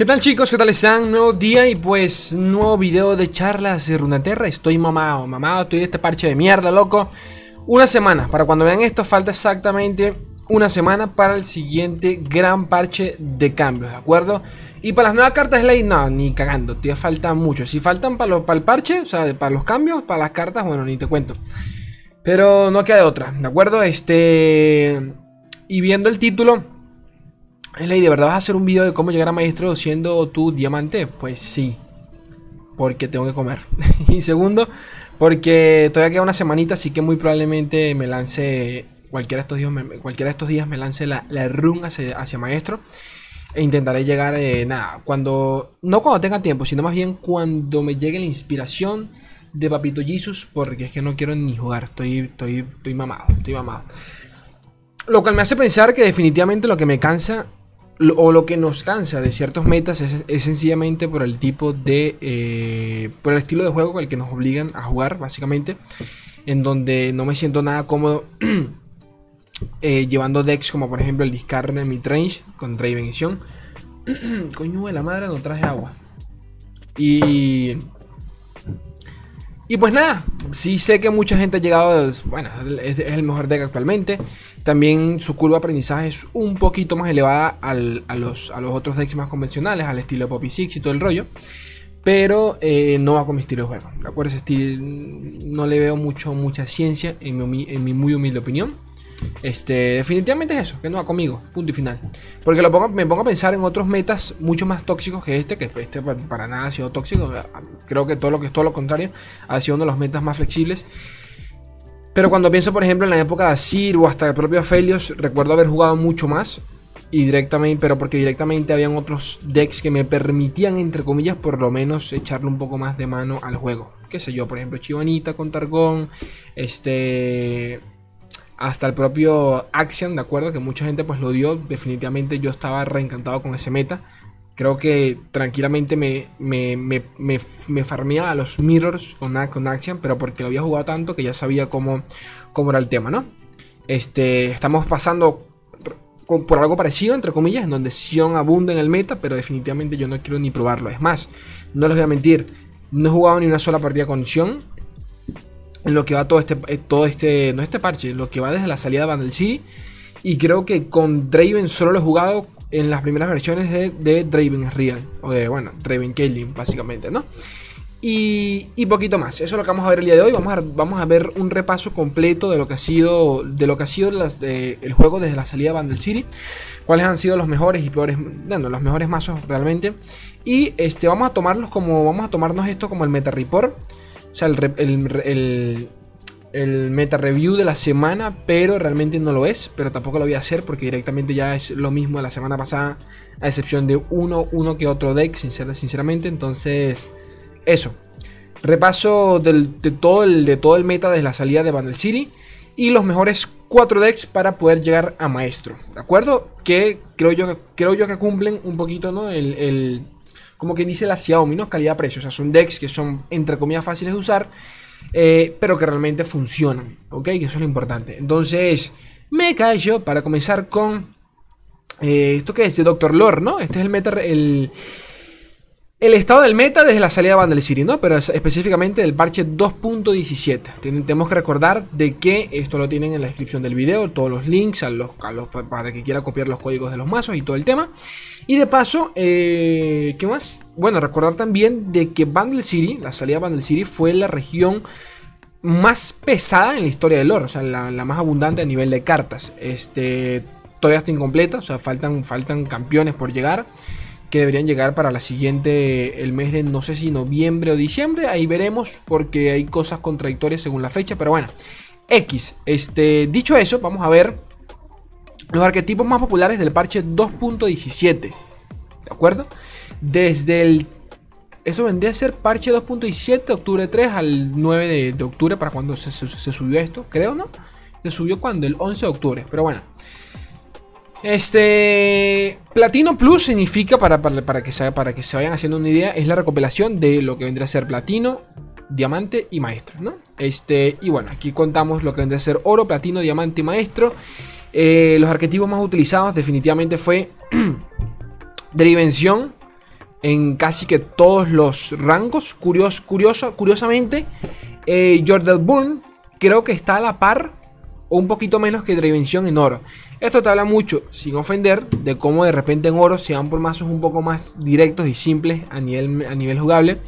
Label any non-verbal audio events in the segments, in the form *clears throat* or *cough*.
¿Qué tal chicos? ¿Qué tal están? Nuevo día y pues nuevo video de charlas de Runaterra Estoy mamado, mamado, estoy de este parche de mierda, loco Una semana, para cuando vean esto falta exactamente una semana para el siguiente gran parche de cambios, ¿de acuerdo? Y para las nuevas cartas de ley, no, ni cagando, te falta mucho Si faltan para, para el parche, o sea, para los cambios, para las cartas, bueno, ni te cuento Pero no queda de otra, ¿de acuerdo? Este... Y viendo el título Ley, ¿de verdad vas a hacer un video de cómo llegar a maestro siendo tu diamante? Pues sí. Porque tengo que comer. *laughs* y segundo, porque todavía queda una semanita, así que muy probablemente me lance. Cualquiera de estos días, me, cualquiera de estos días me lance la, la run hacia, maestro. E intentaré llegar, eh, nada, cuando. No cuando tenga tiempo, sino más bien cuando me llegue la inspiración de Papito Jesus. Porque es que no quiero ni jugar. Estoy, estoy, estoy mamado, estoy mamado. Lo cual me hace pensar que definitivamente lo que me cansa o lo que nos cansa de ciertos metas es, sencillamente por el tipo de. Eh, por el estilo de juego con el que nos obligan a jugar, básicamente. En donde no me siento nada cómodo *clears throat* eh, llevando decks como por ejemplo el discard en midrange con Draven *clears throat* Coño de la madre, no traje agua. Y. Y pues nada, sí sé que mucha gente ha llegado, bueno, es, el mejor deck actualmente. También su curva de aprendizaje es un poquito más elevada a, los, a los otros decks más convencionales, al estilo Poppy Six y todo el rollo. Pero eh, no va con mi estilo de juego. ¿De acuerdo? Ese estilo no le veo mucho, mucha ciencia en mi, en mi muy humilde opinión. Este, definitivamente es eso, que no va conmigo, punto y final. Porque lo pongo, me pongo a pensar en otros metas mucho más tóxicos que este, que este para nada ha sido tóxico. Creo que todo lo que es todo lo contrario, ha sido uno de los metas más flexibles. Pero cuando pienso, por ejemplo, en la época de Asir o hasta el propio Aphelios, recuerdo haber jugado mucho más. Y directamente, pero porque directamente habían otros decks que me permitían, entre comillas, por lo menos echarle un poco más de mano al juego. Qué sé yo, por ejemplo, Chivanita con Targón, este hasta el propio Axiom, ¿de acuerdo? Que mucha gente pues lo dio. Definitivamente yo estaba reencantado con ese meta. Creo que tranquilamente me, me, me, me, a los mirrors con, con Axiom, pero porque lo había jugado tanto que ya sabía cómo, cómo era el tema, ¿no? Este, estamos pasando por algo parecido, entre comillas, en donde Sion abunda en el meta, pero definitivamente yo no quiero ni probarlo. Es más, no les voy a mentir, no he jugado ni una sola partida con Sion en lo que va todo este, eh, todo este, no este parche, lo que va desde la salida de Vandal City. Y creo que con Draven solo lo he jugado en las primeras versiones de, Draven Real. O de, bueno, Draven Caitlyn, básicamente, ¿no? Y, y, poquito más. Eso es lo que vamos a ver el día de hoy. Vamos a, vamos a ver un repaso completo de lo que ha sido, de lo que ha sido las, el juego desde la salida de Vandal City. Cuáles han sido los mejores y peores, bueno, los mejores mazos realmente. Y este, vamos a tomarlos como, vamos a tomarnos esto como el meta report. O sea, el, el, meta review de la semana, pero realmente no lo es. Pero tampoco lo voy a hacer porque directamente ya es lo mismo de la semana pasada, a excepción de uno, uno que otro deck, sinceramente. Entonces, eso. Repaso de, todo el, de todo el meta desde la salida de Bandle City y los mejores cuatro decks para poder llegar a maestro. ¿De acuerdo? Que creo yo, creo yo que cumplen un poquito ¿no? el como quien dice la Xiaomi, ¿no? Calidad-precio. O sea, son decks que son, entre comillas, fáciles de usar, eh, pero que realmente funcionan, ¿ok? Que eso es lo importante. Entonces, me callo para comenzar con... Eh, ¿Esto qué es? De Doctor Lore, ¿no? Este es el meta... El, el estado del meta desde la salida de Vandal City, ¿no? Pero específicamente del parche 2.17. Tenemos que recordar de que esto lo tienen en la descripción del video, todos los links los, para que quiera copiar los códigos de los mazos y todo el tema. Y de paso, eh, ¿qué más? Bueno, recordar también de que Vandal City, la salida de Vandal City, fue la región más pesada en la historia del lore, o sea, la, más abundante a nivel de cartas. Este, todavía está incompleta, o sea, faltan, faltan campeones por llegar que deberían llegar para la siguiente, el mes de no sé si noviembre o diciembre, ahí veremos porque hay cosas contradictorias según la fecha, pero bueno, X, este, dicho eso, vamos a ver los arquetipos más populares del parche 2.17, ¿de acuerdo? Desde el... Eso vendría a ser parche 2.17, octubre 3 al 9 de, octubre, para cuando se, se, subió esto, creo, ¿no? Se subió cuando, el 11 de octubre, pero bueno. Este. Platino Plus significa, para, para, que se, para que se vayan haciendo una idea, es la recopilación de lo que vendría a ser platino, diamante y maestro, ¿no? Este, y bueno, aquí contamos lo que vendría a ser oro, platino, diamante y maestro. Eh, los arquetipos más utilizados definitivamente fue *clears throat* Drivención, en casi que todos los rangos. Curioso, curioso, curiosamente, eh, Jordan creo que está a la par o un poquito menos que Dravención en oro. Esto te habla mucho, sin ofender, de cómo de repente en oro se van por mazos un poco más directos y simples a nivel, a nivel jugable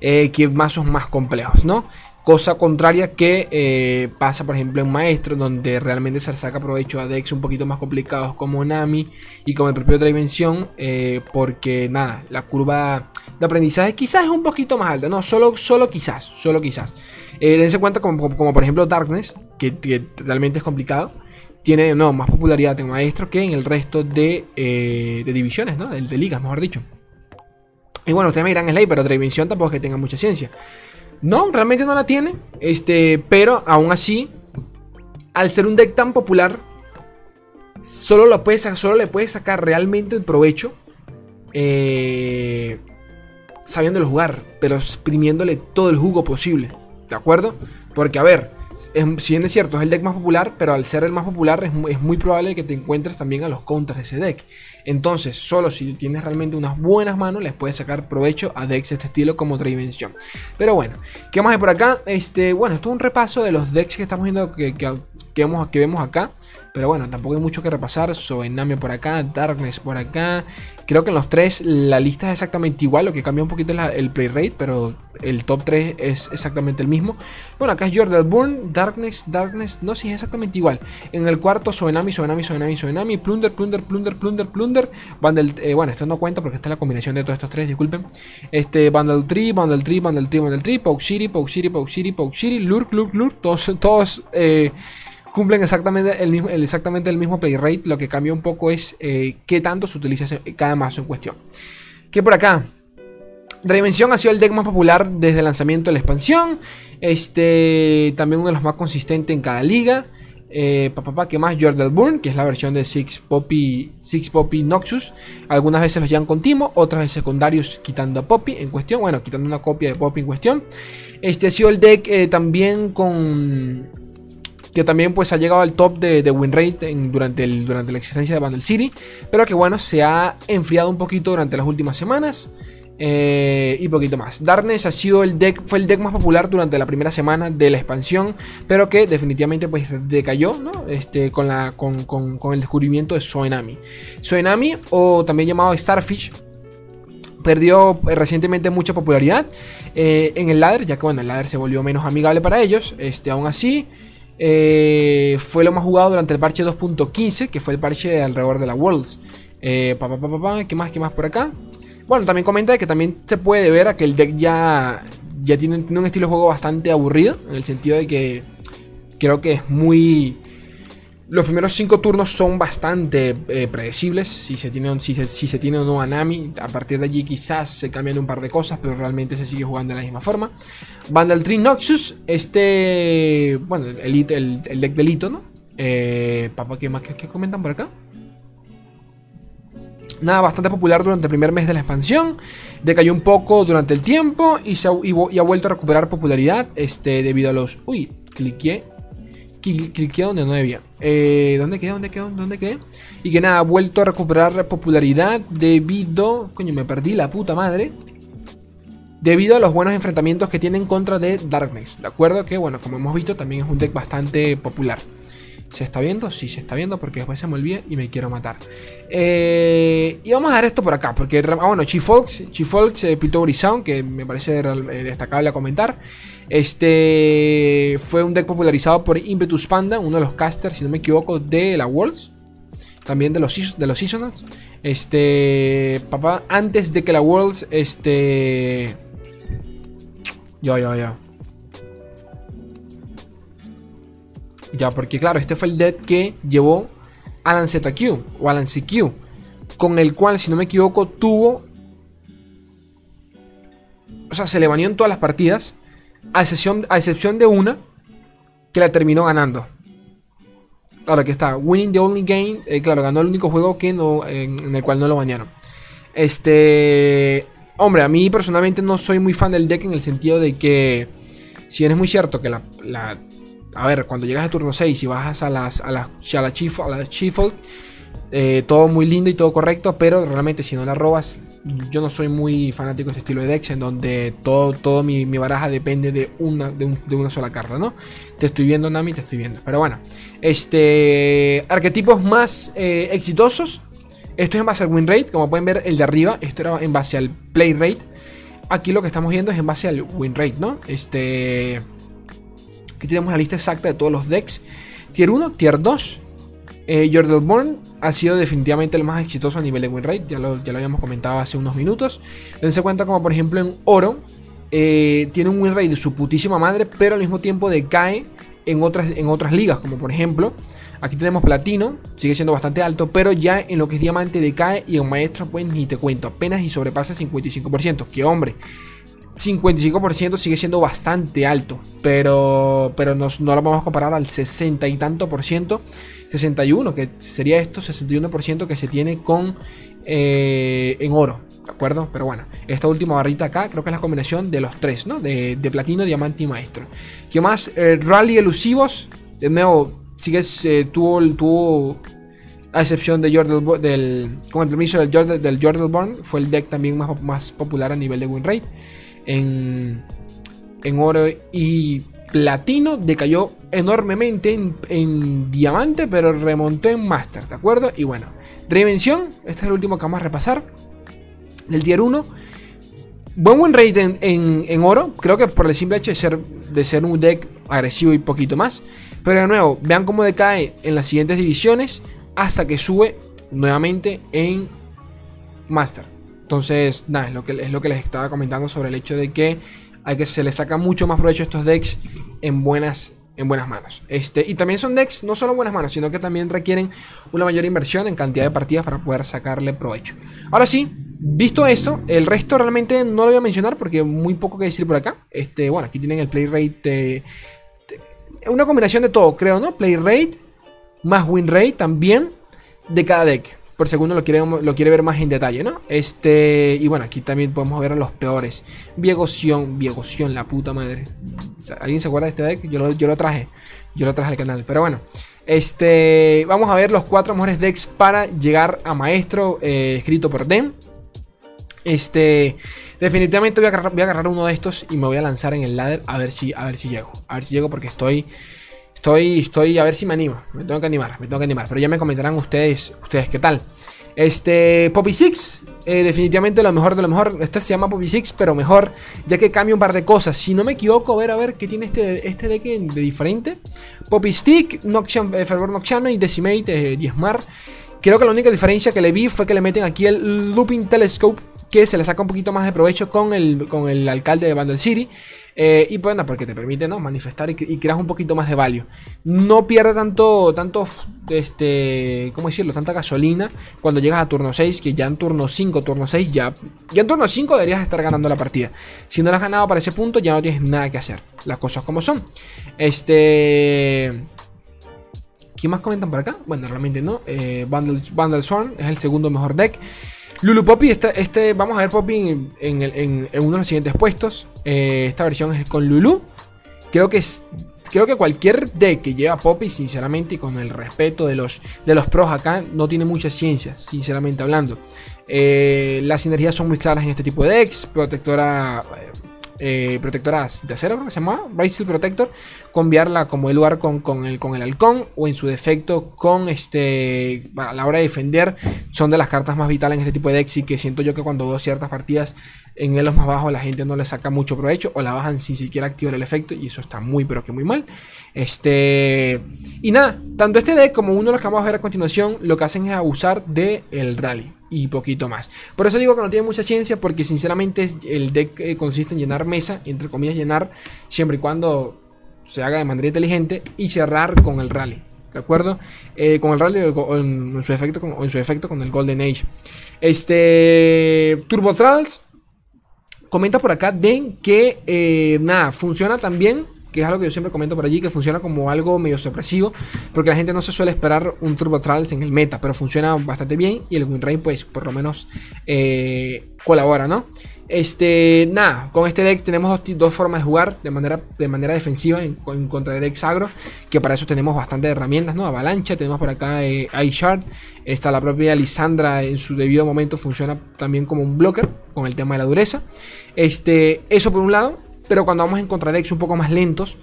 eh, que mazos más complejos, ¿no? Cosa contraria que eh, pasa, por ejemplo, en Maestro, donde realmente se saca provecho a decks un poquito más complicados como Nami y como el propio Dimension, eh, porque nada, la curva de aprendizaje quizás es un poquito más alta, no, solo, solo quizás, solo quizás. Eh, dense cuenta como, por ejemplo Darkness, que, realmente es complicado, tiene no, más popularidad en Maestro que en el resto de, eh, de divisiones, ¿no? De, de, ligas, mejor dicho. Y bueno, ustedes me dirán, Slay, pero Dimension tampoco es que tenga mucha ciencia. No, realmente no la tiene. Este, pero aún así, al ser un deck tan popular, solo, lo puedes, solo le puedes sacar realmente el provecho eh, sabiéndolo jugar, pero exprimiéndole todo el jugo posible. ¿De acuerdo? Porque, a ver, si bien es cierto, es el deck más popular, pero al ser el más popular es muy, es probable que te encuentres también a los counters de ese deck. Entonces, solo si tienes realmente unas buenas manos, les puedes sacar provecho a decks de este estilo como otra dimensión. Pero bueno, ¿qué más hay por acá? Este, bueno, esto es un repaso de los decks que estamos viendo que, que, vemos, que vemos acá. Pero bueno, tampoco hay mucho que repasar. Soename por acá, Darkness por acá. Creo que en los tres la lista es exactamente igual. Lo que cambia un poquito es el play rate, pero el top 3 es exactamente el mismo. Bueno, acá es Jordan Burn, Darkness, Darkness. No, sí, es exactamente igual. En el cuarto, Soenami, Soenami, Soenami, Soenami. Plunder, Plunder, Plunder, Plunder, Plunder. Bundle, eh, bueno, esto no cuenta porque esta es la combinación de todos estos tres, disculpen. Este, Bundle Tree, Bundle Tree, Bundle Tree, Bundle Tree. Poke City, Poke City, Poke City, Poke City. Lurk, Lurk, Lurk. Todos, todos. Eh, cumplen exactamente el mismo, exactamente el mismo play rate. Lo que cambia un poco es eh, qué tanto se utiliza cada mazo en cuestión. Que por acá. Dimension ha sido el deck más popular desde el lanzamiento de la expansión. Este también uno de los más consistentes en cada liga. Eh, papá, que más? Jordan Burn, que es la versión de Six Poppy, Six Poppy Noxus. Algunas veces los llevan con Timo, otras veces con quitando a Poppy en cuestión. Bueno, quitando una copia de Poppy en cuestión. Este ha sido el deck eh, también con que también pues ha llegado al top de, de win rate durante, el, durante la existencia de Bundle City, pero que bueno, se ha enfriado un poquito durante las últimas semanas. Eh, y poquito más. Darkness ha sido el deck, fue el deck más popular durante la primera semana de la expansión, pero que definitivamente pues decayó, ¿no? Este, con, la, con, con, el descubrimiento de Soenami. Soenami, o también llamado Starfish, perdió eh, recientemente mucha popularidad eh, en el ladder, ya que bueno, el ladder se volvió menos amigable para ellos. Este, aún así, eh, fue lo más jugado durante el parche 2.15, que fue el parche alrededor de la Worlds. Eh, ¿Qué más? ¿Qué más por acá? Bueno, también comenta que también se puede ver a que el deck ya, ya tiene, tiene un estilo de juego bastante aburrido, en el sentido de que creo que es muy los primeros cinco turnos son bastante eh, predecibles. Si se, tiene, si, se, tiene o no a Nami. A partir de allí quizás se cambian un par de cosas. Pero realmente se sigue jugando de la misma forma. Vandal Tree Noxus. Este. Bueno, el, el, deck delito, ¿no? Eh, papá, ¿qué más ¿Qué, comentan por acá? Nada, bastante popular durante el primer mes de la expansión. Decayó un poco durante el tiempo. Y ha vuelto a recuperar popularidad. Este, debido a los. Uy, cliqué cliqué donde no debía. Eh, ¿Dónde quedé? ¿Dónde quedé? ¿Dónde quedé? Y que nada, ha vuelto a recuperar popularidad debido... Coño, me perdí la puta madre. Debido a los buenos enfrentamientos que tiene en contra de Darkness. ¿De acuerdo? Que bueno, como hemos visto, también es un deck bastante popular. ¿Se está viendo? Sí, se está viendo porque después se me olvida y me quiero matar. Eh, y vamos a dar esto por acá. Porque, ah, bueno, Chifolks, Chifolks, eh, Sound, que me parece eh, destacable a comentar. Este fue un deck popularizado por Impetus Panda, uno de los casters, si no me equivoco, de la Worlds. También de los, de los Seasonals. Este. Papá, antes de que la Worlds. Este. Ya, ya, ya. Ya, porque claro, este fue el deck que llevó Alan ZQ o Alan CQ. Con el cual, si no me equivoco, tuvo. O sea, se le baneó en todas las partidas a excepción, a excepción de una que la terminó ganando. Claro, aquí está. Winning the only game. Eh, claro, ganó el único juego que no, en, el cual no lo bañaron. Este. Hombre, a mí personalmente no soy muy fan del deck en el sentido de que. Si bien es muy cierto que la. a ver, cuando llegas a turno 6 y bajas a las. a la, a la Chief, a la eh, todo muy lindo y todo correcto. Pero realmente si no la robas Yo no soy muy fanático de este estilo de decks en donde todo, todo mi, baraja depende de una, de, una sola carta, ¿no? Te estoy viendo, Nami, te estoy viendo. Pero bueno, este arquetipos más eh, exitosos. Esto es en base al win rate, como pueden ver el de arriba, esto era en base al play rate. Aquí lo que estamos viendo es en base al win rate, ¿no? Este Aquí tenemos la lista exacta de todos los decks. Tier 1, Tier 2. Eh, Born ha sido definitivamente el más exitoso a nivel de win rate. Ya lo, ya lo habíamos comentado hace unos minutos. Dense cuenta como por ejemplo en oro. Eh, tiene un win rate de su putísima madre. Pero al mismo tiempo decae en otras, en otras ligas. Como por ejemplo Aquí tenemos platino, sigue siendo bastante alto, pero ya en lo que es diamante decae y en maestro pues ni te cuento, apenas y sobrepasa el 55%. Que hombre, 55% sigue siendo bastante alto, pero, pero no lo vamos a comparar al 60 y tanto por ciento, 61, que sería esto, 61% que se tiene con eh, en oro, ¿de acuerdo? Pero bueno, esta última barrita acá creo que es la combinación de los tres, ¿no? De, platino, diamante y maestro. ¿Qué más? Eh, rally elusivos, de nuevo, sigue, eh, tuvo, tuvo a excepción de Jordan del, con el permiso del Jordan, del Jordan Born, fue el deck también más, más popular a nivel de win rate en, oro y platino. Decayó enormemente en, diamante, pero remontó en master, ¿de acuerdo? Y bueno, dimensión, este es el último que vamos a repasar. Del tier 1. Buen win rate en, oro. Creo que por el simple hecho de ser, de ser un deck agresivo y poquito más. Pero de nuevo, vean cómo decae en las siguientes divisiones. Hasta que sube nuevamente en Master. Entonces, nada, es lo, que, es lo que les estaba comentando sobre el hecho de que, hay que se le saca mucho más provecho a estos decks en buenas, en buenas manos. Este, y también son decks no solo buenas manos, sino que también requieren una mayor inversión en cantidad de partidas para poder sacarle provecho. Ahora sí, visto esto, el resto realmente no lo voy a mencionar porque muy poco que decir por acá. Este, bueno, aquí tienen el play rate una combinación de todo, creo, ¿no? Play rate más win rate también de cada deck por segundo lo quiere, lo quiere ver más en detalle, ¿no? Este, y bueno, aquí también podemos ver a los peores. Viegoción, Viegoción, la puta madre. ¿Alguien se acuerda de este deck? Yo lo, yo lo traje, yo lo traje al canal, pero bueno. Este, vamos a ver los cuatro mejores decks para llegar a maestro, eh, escrito por Den. Este, definitivamente voy a, agarrar, voy a agarrar uno de estos y me voy a lanzar en el ladder a ver si, a ver si llego. A ver si llego porque estoy Estoy, estoy a ver si me animo. Me tengo que animar, me tengo que animar. Pero ya me comentarán ustedes, ustedes qué tal. Este, Poppy Six, eh, definitivamente lo mejor de lo mejor. Este se llama Poppy Six, pero mejor, ya que cambia un par de cosas. Si no me equivoco, a ver, a ver, ¿qué tiene este, este deck de diferente? Poppy Stick, Nocturne, eh, Fervor Nocturno y Decimate, eh, Diezmar. Creo que la única diferencia que le vi fue que le meten aquí el Looping Telescope, que se le saca un poquito más de provecho con el, con el alcalde de Bundle City. Eh, y bueno, porque te permite ¿no? manifestar y, creas un poquito más de value. No pierde tanto, tanto, este, ¿cómo decirlo? Tanta gasolina cuando llegas a turno 6, que ya en turno 5, turno 6, ya, ya en turno 5 deberías estar ganando la partida. Si no la has ganado para ese punto, ya no tienes nada que hacer. Las cosas como son. Este... ¿Quién más comentan por acá? Bueno, realmente no. Eh, Bundle es el segundo mejor deck. Lulu Poppy, este, este, vamos a ver Poppy en, uno de los siguientes puestos. Eh, esta versión es con Lulu. Creo que creo que cualquier deck que lleva Poppy, sinceramente, y con el respeto de los, de los pros acá, no tiene mucha ciencia, sinceramente hablando. Eh, las sinergias son muy claras en este tipo de decks. Protectora eh, protectoras de acero, creo que se llama, Steel Protector, cambiarla como el lugar con, con, el, con el halcón o en su defecto con este, a la hora de defender, son de las cartas más vitales en este tipo de decks y que siento yo que cuando veo ciertas partidas en elos más bajos la gente no le saca mucho provecho o la bajan sin siquiera activar el efecto y eso está muy pero que muy mal. Este, y nada, tanto este deck como uno de los que vamos a ver a continuación lo que hacen es abusar del el rally y poquito más. Por eso digo que no tiene mucha ciencia porque sinceramente el deck eh, consiste en llenar mesa, entre comillas llenar, siempre y cuando se haga de manera inteligente y cerrar con el rally. ¿De acuerdo? Eh, con el rally o en, su efecto, con, en su efecto con el Golden Age. Este Turbo Trials comenta por acá de que eh, nada, funciona también que es algo que yo siempre comento por allí, que funciona como algo medio sorpresivo, porque la gente no se suele esperar un Turbo Trials en el meta, pero funciona bastante bien y el win rate pues por lo menos eh, colabora, ¿no? Este, nada, con este deck tenemos dos, formas de jugar de manera, de manera defensiva en, contra de decks agro, que para eso tenemos bastantes herramientas, ¿no? Avalancha, tenemos por acá eh, iShard, está la propia Lisandra en su debido momento funciona también como un blocker con el tema de la dureza. Este, eso por un lado, pero cuando vamos en contra decks un poco más lentos,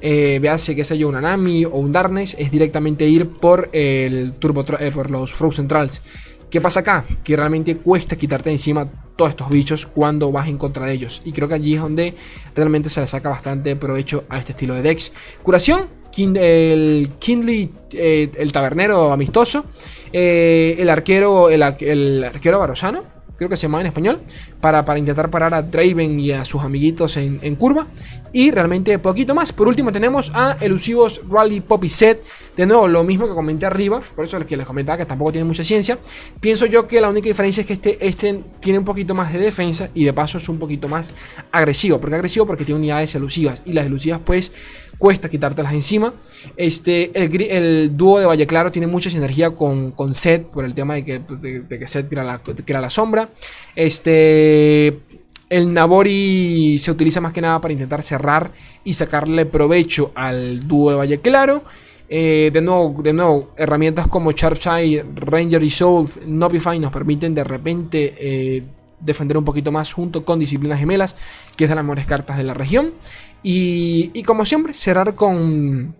eh, véase que sea yo un Anami o un Darkness, es directamente ir por el Turbo eh, por los Frozen Trolls. ¿Qué pasa acá? Que realmente cuesta quitarte encima todos estos bichos cuando vas en contra de ellos. Y creo que allí es donde realmente se le saca bastante provecho a este estilo de decks. Curación, el Kindly, eh, el tabernero amistoso, eh, el arquero, el, el arquero barosano, creo que se llama en español, para, para intentar parar a Draven y a sus amiguitos en, curva. Y realmente poquito más. Por último tenemos a elusivos Rally Poppy Set. De nuevo, lo mismo que comenté arriba. Por eso es que les comentaba que tampoco tiene mucha ciencia. Pienso yo que la única diferencia es que este, este tiene un poquito más de defensa. Y de paso es un poquito más agresivo. ¿Por qué agresivo? Porque tiene unidades elusivas. Y las elusivas pues cuesta quitártelas encima. Este, el, dúo de Valle Claro tiene mucha sinergia con, con Set por el tema de que, de, que Set crea la, crea la sombra. Este, el Nabori se utiliza más que nada para intentar cerrar y sacarle provecho al dúo de Valle Claro. Eh, de, nuevo, de nuevo, herramientas como Sharpside, Ranger Resolve, Nopify nos permiten de repente eh, defender un poquito más junto con Disciplinas Gemelas, que es de las mejores cartas de la región. Y, como siempre, cerrar con,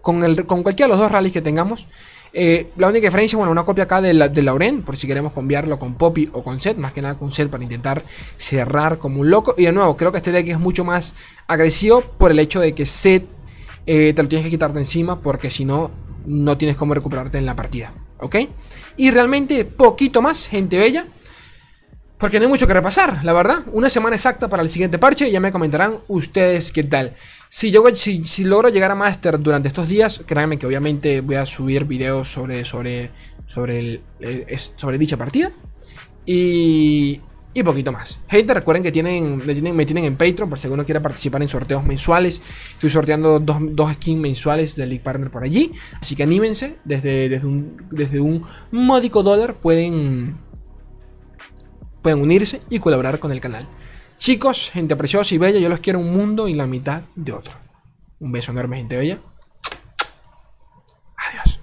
con, el, con cualquiera de los dos rallies que tengamos. Eh, la única diferencia, bueno, una copia acá de, de Lauren, por si queremos cambiarlo con Poppy o con Set, más que nada con Set para intentar cerrar como un loco. Y de nuevo, creo que este deck es mucho más agresivo por el hecho de que Set eh, te lo tienes que quitar de encima, porque si no, no tienes cómo recuperarte en la partida. ¿Ok? Y realmente, poquito más, gente bella. Porque no hay mucho que repasar, la verdad. Una semana exacta para el siguiente parche ya me comentarán ustedes qué tal. Si, yo, si, si logro llegar a Master durante estos días, créanme que obviamente voy a subir videos sobre, sobre, sobre, el, eh, sobre dicha partida. Y, y poquito más. Gente, recuerden que tienen, me, tienen, me tienen en Patreon por si alguno quiere participar en sorteos mensuales. Estoy sorteando dos, dos skins mensuales de League Partner por allí. Así que anímense. Desde, desde, un, desde un módico dólar pueden pueden unirse y colaborar con el canal. Chicos, gente preciosa y bella, yo los quiero un mundo y la mitad de otro. Un beso enorme, gente bella. Adiós.